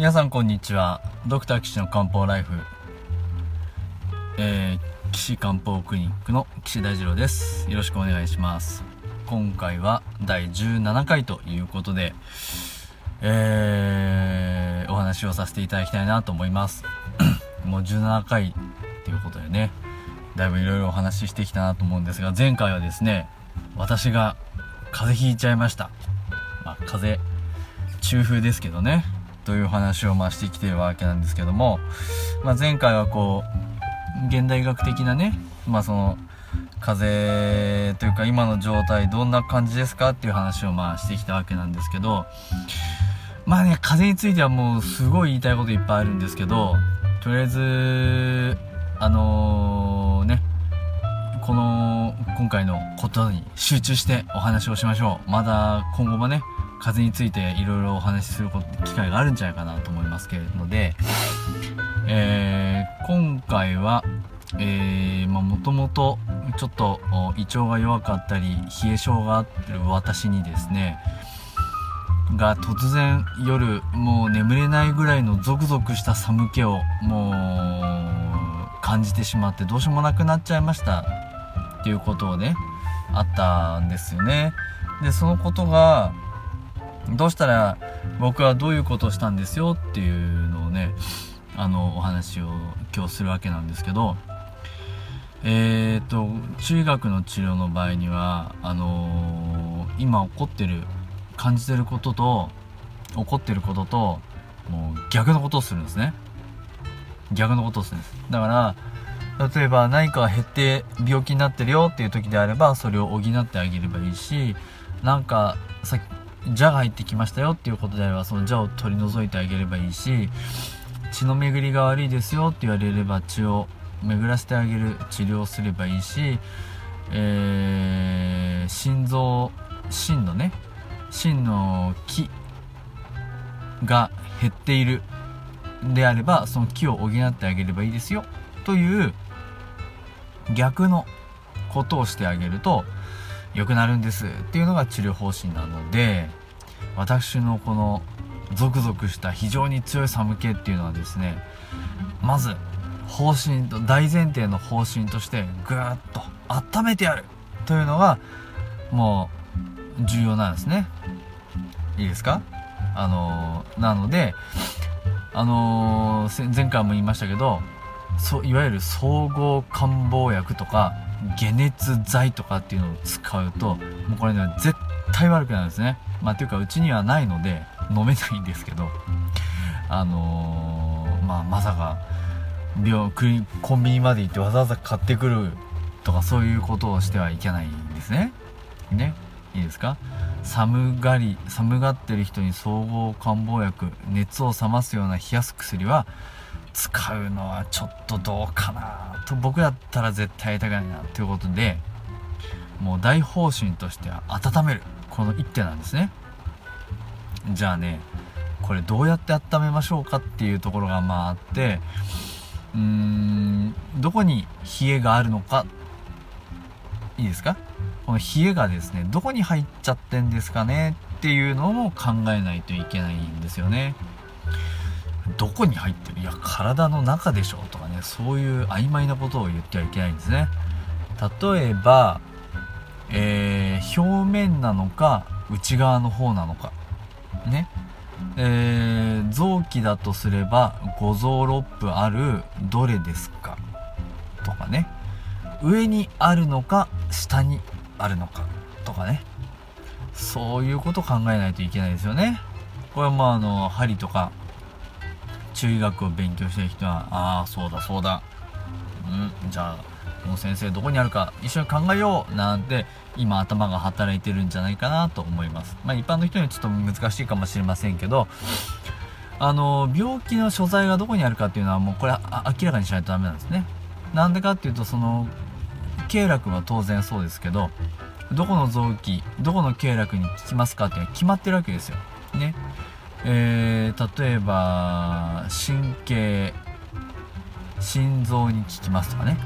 皆さんこんにちは。ドクター岸の漢方ライフ。えー、岸漢方クリニックの岸大二郎です。よろしくお願いします。今回は第17回ということでえー、お話をさせていただきたいなと思います。もう17回ということでねだいぶいろいろお話ししてきたなと思うんですが前回はですね私が風邪ひいちゃいました。まあ風邪中風ですけどね。という話をまあしてきてるわけなんですけども、まあ、前回はこう現代学的なねまあその風邪というか今の状態どんな感じですかっていう話をまあしてきたわけなんですけどまあね風邪についてはもうすごい言いたいこといっぱいあるんですけどとりあえずあのー、ねこの今回のことに集中してお話をしましょう。まだ今後もね風についていろいろお話しする機会があるんじゃないかなと思いますけれどもで、えー、今回は、もともとちょっと胃腸が弱かったり冷え性がある私にですねが突然夜もう眠れないぐらいのゾクゾクした寒気をもう感じてしまってどうしようもなくなっちゃいましたっていうことをねあったんですよね。でそのことがどうしたら僕はどういうことをしたんですよっていうのをねあのお話を今日するわけなんですけどえっ、ー、と中学の治療の場合にはあのー、今起こってる感じてることと起こってることともう逆のことをするんですね。逆のことをするんです。だから例えば何か減って病気になってるよっていう時であればそれを補ってあげればいいしなんかさっき蛇が入ってきましたよっていうことであればその蛇を取り除いてあげればいいし血の巡りが悪いですよって言われれば血を巡らせてあげる治療をすればいいし、えー、心臓心のね心の気が減っているであればその気を補ってあげればいいですよという逆のことをしてあげると良くなるんですっていうのが治療方針なので私のこのゾクゾクした非常に強い寒気っていうのはですねまず方針と大前提の方針としてぐーっと温めてやるというのがもう重要なんですね。いいですか？あのー、なのであのー、前回も言いましたけどそいわゆる総合感冒薬とか解熱剤とかっていうのを使うともうこれね絶対悪くなるんですね。まあていうかうちにはないので飲めないんですけどあのー、まあまさか病コンビニまで行ってわざわざ買ってくるとかそういうことをしてはいけないんですね。ね？いいですか？寒がり寒がってる人に総合漢方薬熱を冷ますような冷やす薬は使うのはちょっとどうかなと僕だったら絶対やりたくないなということでもう大方針としては温めるこの一手なんですね。じゃあねこれどうやって温めましょうかっていうところがまああってうーんどこに冷えがあるのかいいですか？この冷えがですねどこに入っちゃってんですかねっていうのも考えないといけないんですよね。どこに入ってる？いや体の中でしょ？とかねそういう曖昧なことを言ってはいけないんですね。例えば、えー、表面なのか内側の方なのか。ね。えー、臓器だとすれば五臓六腑あるどれですか？とかね。上にあるのか下にあるのか。とかね。そういうこと考えないといけないですよね。これはまああの針とか中学を勉強してる人はああそうだそうだ。うんじゃあこの先生どこにあるか一緒に考えようなんて今頭が働いてるんじゃないかなと思います。まあ一般の人にはちょっと難しいかもしれませんけどあの病気の所在がどこにあるかっていうのはもうこれ明らかにしないとダメなんですね。なんでかっていうとその経絡は当然そうですけどどこの臓器どこの経絡に効きますかっていうのは決まってるわけですよ。ね。えー、例えば神経心臓に効きますとかね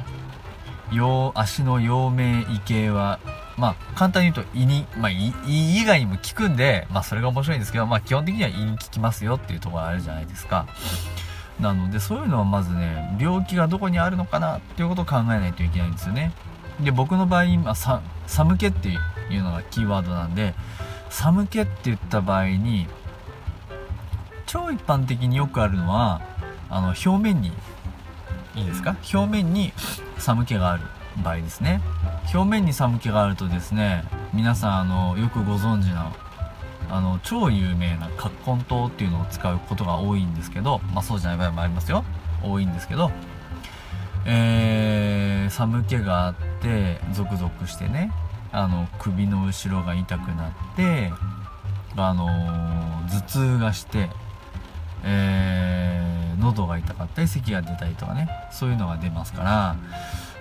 足の陽明異形はまあ、簡単に言うと胃に、まあ、胃以外にも効くんで、まあ、それが面白いんですけど、まあ、基本的には胃に効きますよっていうところがあるじゃないですか。なので、そういうのはまずね、病気がどこにあるのかなっていうことを考えないといけないんですよね。で、僕の場合、今、寒気っていうのがキーワードなんで、寒気って言った場合に、超一般的によくあるのは、あの、表面に、いいですか？表面に寒気がある場合ですね。表面に寒気があるとですね皆さんあのよくご存知のあの超有名な葛根湯っていうのを使うことが多いんですけどまあそうじゃない場合もありますよ。多いんですけどえー、寒気があってゾクゾクしてねあの首の後ろが痛くなってあの頭痛がしてえー、喉が痛かったり咳が出たりとかねそういうのが出ますから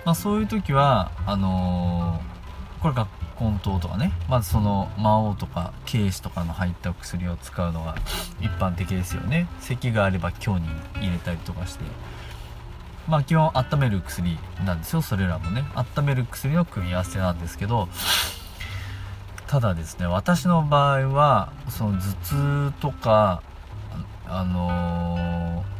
まあ、そういう時はあのー、これが根湯とかねまずその魔王とか軽視とかの入った薬を使うのが一般的ですよね。咳があれば今日に入れたりとかして。まあ基本温める薬なんですよそれらもね。温める薬の組み合わせなんですけどただですね私の場合はその頭痛とかあのー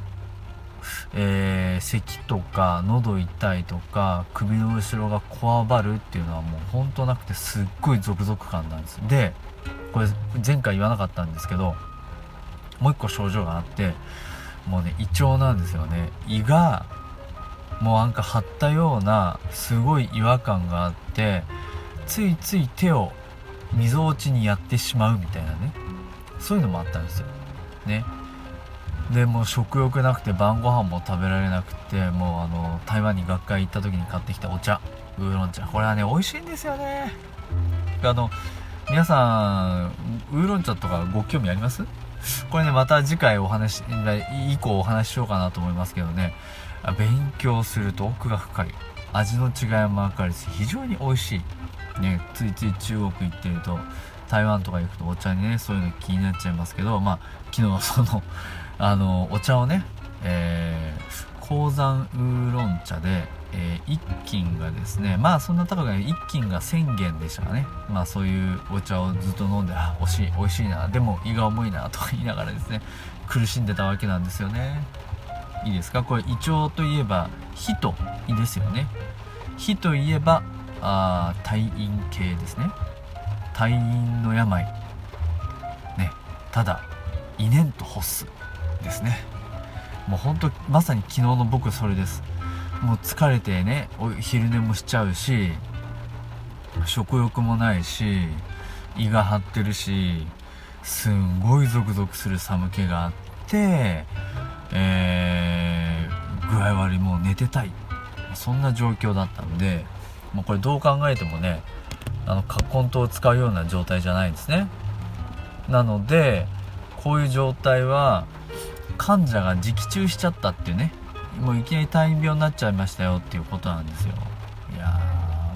えー、咳とか喉痛いとか首の後ろがこわばるっていうのはもう本当なくてすっごいゾクゾク感なんです。でこれ前回言わなかったんですけどもう一個症状があってもうね胃腸なんですよね。胃がもうなんか張ったようなすごい違和感があってついつい手をみぞおちにやってしまうみたいなね。そういうのもあったんですよ。ね。でもう食欲なくて晩ご飯も食べられなくてもうあの台湾に学会行った時に買ってきたお茶ウーロン茶。これはね美味しいんですよね。あの皆さんウーロン茶とかご興味あります？これねまた次回お話以降お話ししようかなと思いますけどね。勉強すると奥が深い。味の違いも分かるし非常に美味しい。ねついつい中国行ってると台湾とか行くとお茶にねそういうの気になっちゃいますけどまあ昨日はその あのお茶をね、えー、鉱山ウーロン茶で、えー、1斤がですねまあそんな高くない1斤が1000元でしたかね。まあそういうお茶をずっと飲んであ美味しい美味しいなでも胃が重いなと言いながらですね苦しんでたわけなんですよね。いいですか？これ胃腸といえば火と胃ですよね。火といえばあ退院系ですね。退院の病。ね。ただ胃念と欲すですね。もうほんとまさに昨日の僕それです。もう疲れてねお昼寝もしちゃうし食欲もないし胃が張ってるしすんごいゾクゾクする寒気があってー、具合悪いもう寝てたい。そんな状況だったんでもうこれどう考えてもねあの葛根湯を使うような状態じゃないんですね。なのでこういう状態は患者が自気中しちゃったっていうねもういきなり退院病になっちゃいましたよっていうことなんですよ。いや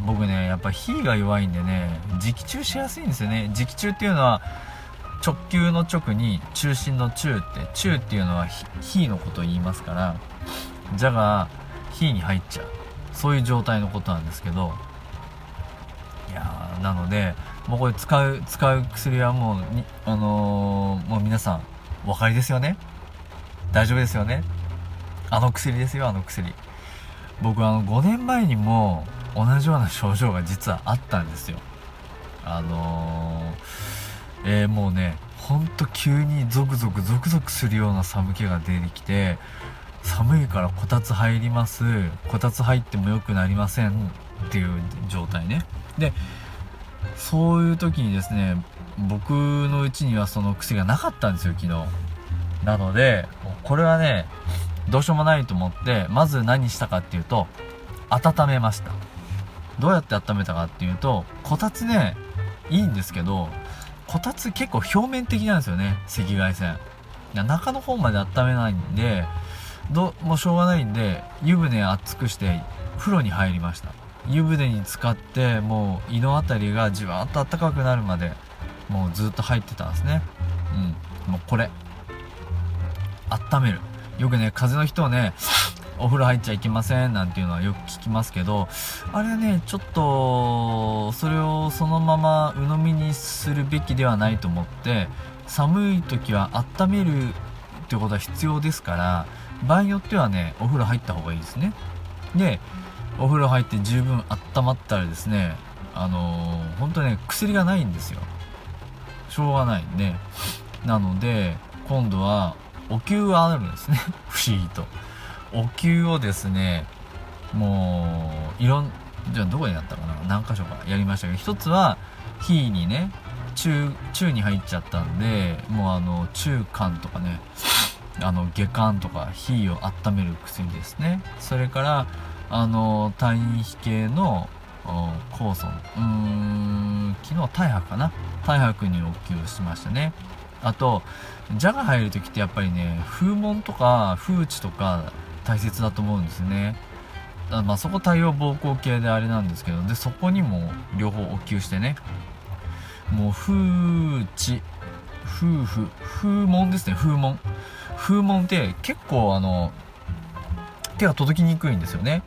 僕ねやっぱ火が弱いんでね自気中しやすいんですよね。自気中っていうのは直球の直に中心の中って中っていうのは火のことを言いますからじゃが火に入っちゃう。そういう状態のことなんですけど。いやーなのでもうこれ使う使う薬はもうあのー、もう皆さんお分かりですよね？大丈夫ですよね？あの薬ですよあの薬。僕あの5年前にも同じような症状が実はあったんですよ。あのー、えー、もうねほんと急にゾクゾクゾクゾクするような寒気が出てきて寒いからこたつ入りますこたつ入っても良くなりませんっていう状態ねでそういう時にですね僕のうちにはその薬がなかったんですよ昨日なので、これはね、どうしようもないと思って、まず何したかっていうと、温めました。どうやって温めたかっていうと、こたつね、いいんですけど、こたつ結構表面的なんですよね、赤外線。中の方まで温めないんで、どもうしょうがないんで、湯船熱くして風呂に入りました。湯船に浸かって、もう胃の辺りがじわっと暖かくなるまで、もうずっと入ってたんですね。うん。もうこれ。温めるよくね風邪の人をねお風呂入っちゃいけませんなんていうのはよく聞きますけどあれねちょっとそれをそのまま鵜呑みにするべきではないと思って寒い時は温めるってことは必要ですから場合によってはねお風呂入った方がいいですね。でお風呂入って十分温まったらですねあのー、本当ね薬がないんですよ。しょうがないんで。なので今度はお灸があるんですね。不思議と。お灸をですねもういろんじゃあどこにあったかな？何箇所かやりましたけど一つは火にね中中に入っちゃったんでもうあの中間とかねあの下間とか火を温める薬ですね。それからあの体位比系の酵素うーん昨日大白かな？大白にお灸をしましたね。あと蛇が入る時ってやっぱりね風紋とか風地とか大切だと思うんですね。まあそこ太陽膀胱系であれなんですけどでそこにも両方お灸してね。もう風地夫婦風紋ですね。風紋風紋って結構あの手が届きにくいんですよね。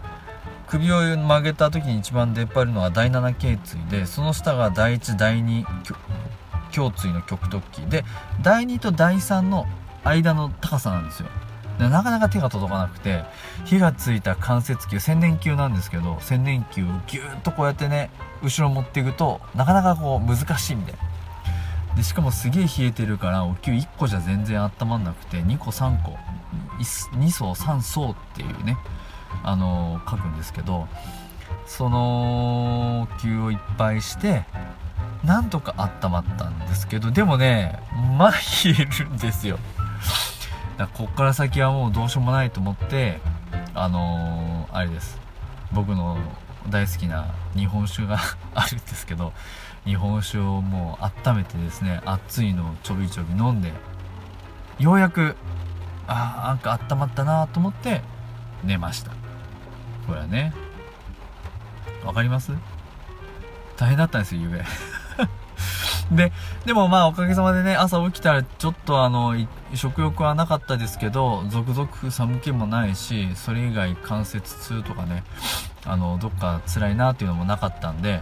首を曲げた時に一番出っ張るのは第7頸椎でその下が第1第2胸椎の極突起。で第2と第3の間の高さなんですよ。でなかなか手が届かなくて火がついた関節球千年球なんですけど千年球をギューッとこうやってね後ろ持っていくとなかなかこう難しいみたいな。でしかもすげえ冷えてるからお灸1個じゃ全然温まんなくて2個3個2層3層っていうねあのー、書くんですけどそのお灸をいっぱいしてなんとか温まったんですけどでもねまあ冷えるんですよ。だからこっから先はもうどうしようもないと思ってあのー、あれです。僕の大好きな日本酒が あるんですけど日本酒をもう温めてですね熱いのをちょびちょび飲んでようやくあなんか温まったなと思って寝ました。これはねわかります？大変だったんですよゆうべ。で、でもまあおかげさまでね、朝起きたらちょっとあの、食欲はなかったですけど、続々寒気もないし、それ以外関節痛とかね、あの、どっか辛いなっていうのもなかったんで、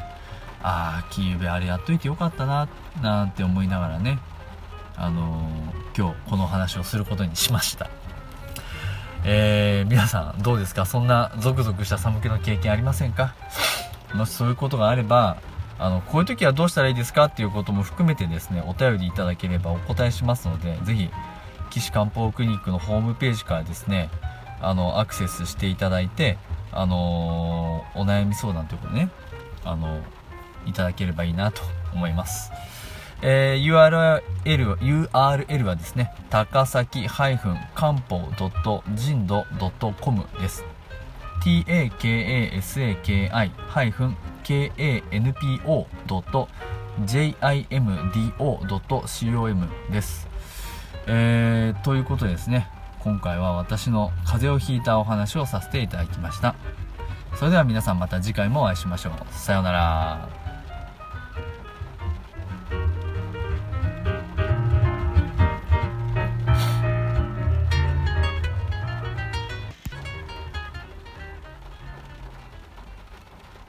ああ、キーベあれやっといてよかったな、なんて思いながらね、あのー、今日この話をすることにしました。えー、皆さんどうですか？そんなゾクゾクした寒気の経験ありませんか？もしそういうことがあれば、あの、こういう時はどうしたらいいですかっていうことも含めてですね、お便りいただければお答えしますので、ぜひ、岸漢方クリニックのホームページからですね、あの、アクセスしていただいて、あの、お悩み相談ということでね、あの、いただければいいなと思います。えー、URL, URL はですね、高崎漢方人道 .com です。takasaki-kanpo.jimdo.com です。えー、ということですね、今回は私の風邪をひいたお話をさせていただきました。それでは皆さんまた次回もお会いしましょう。さようなら。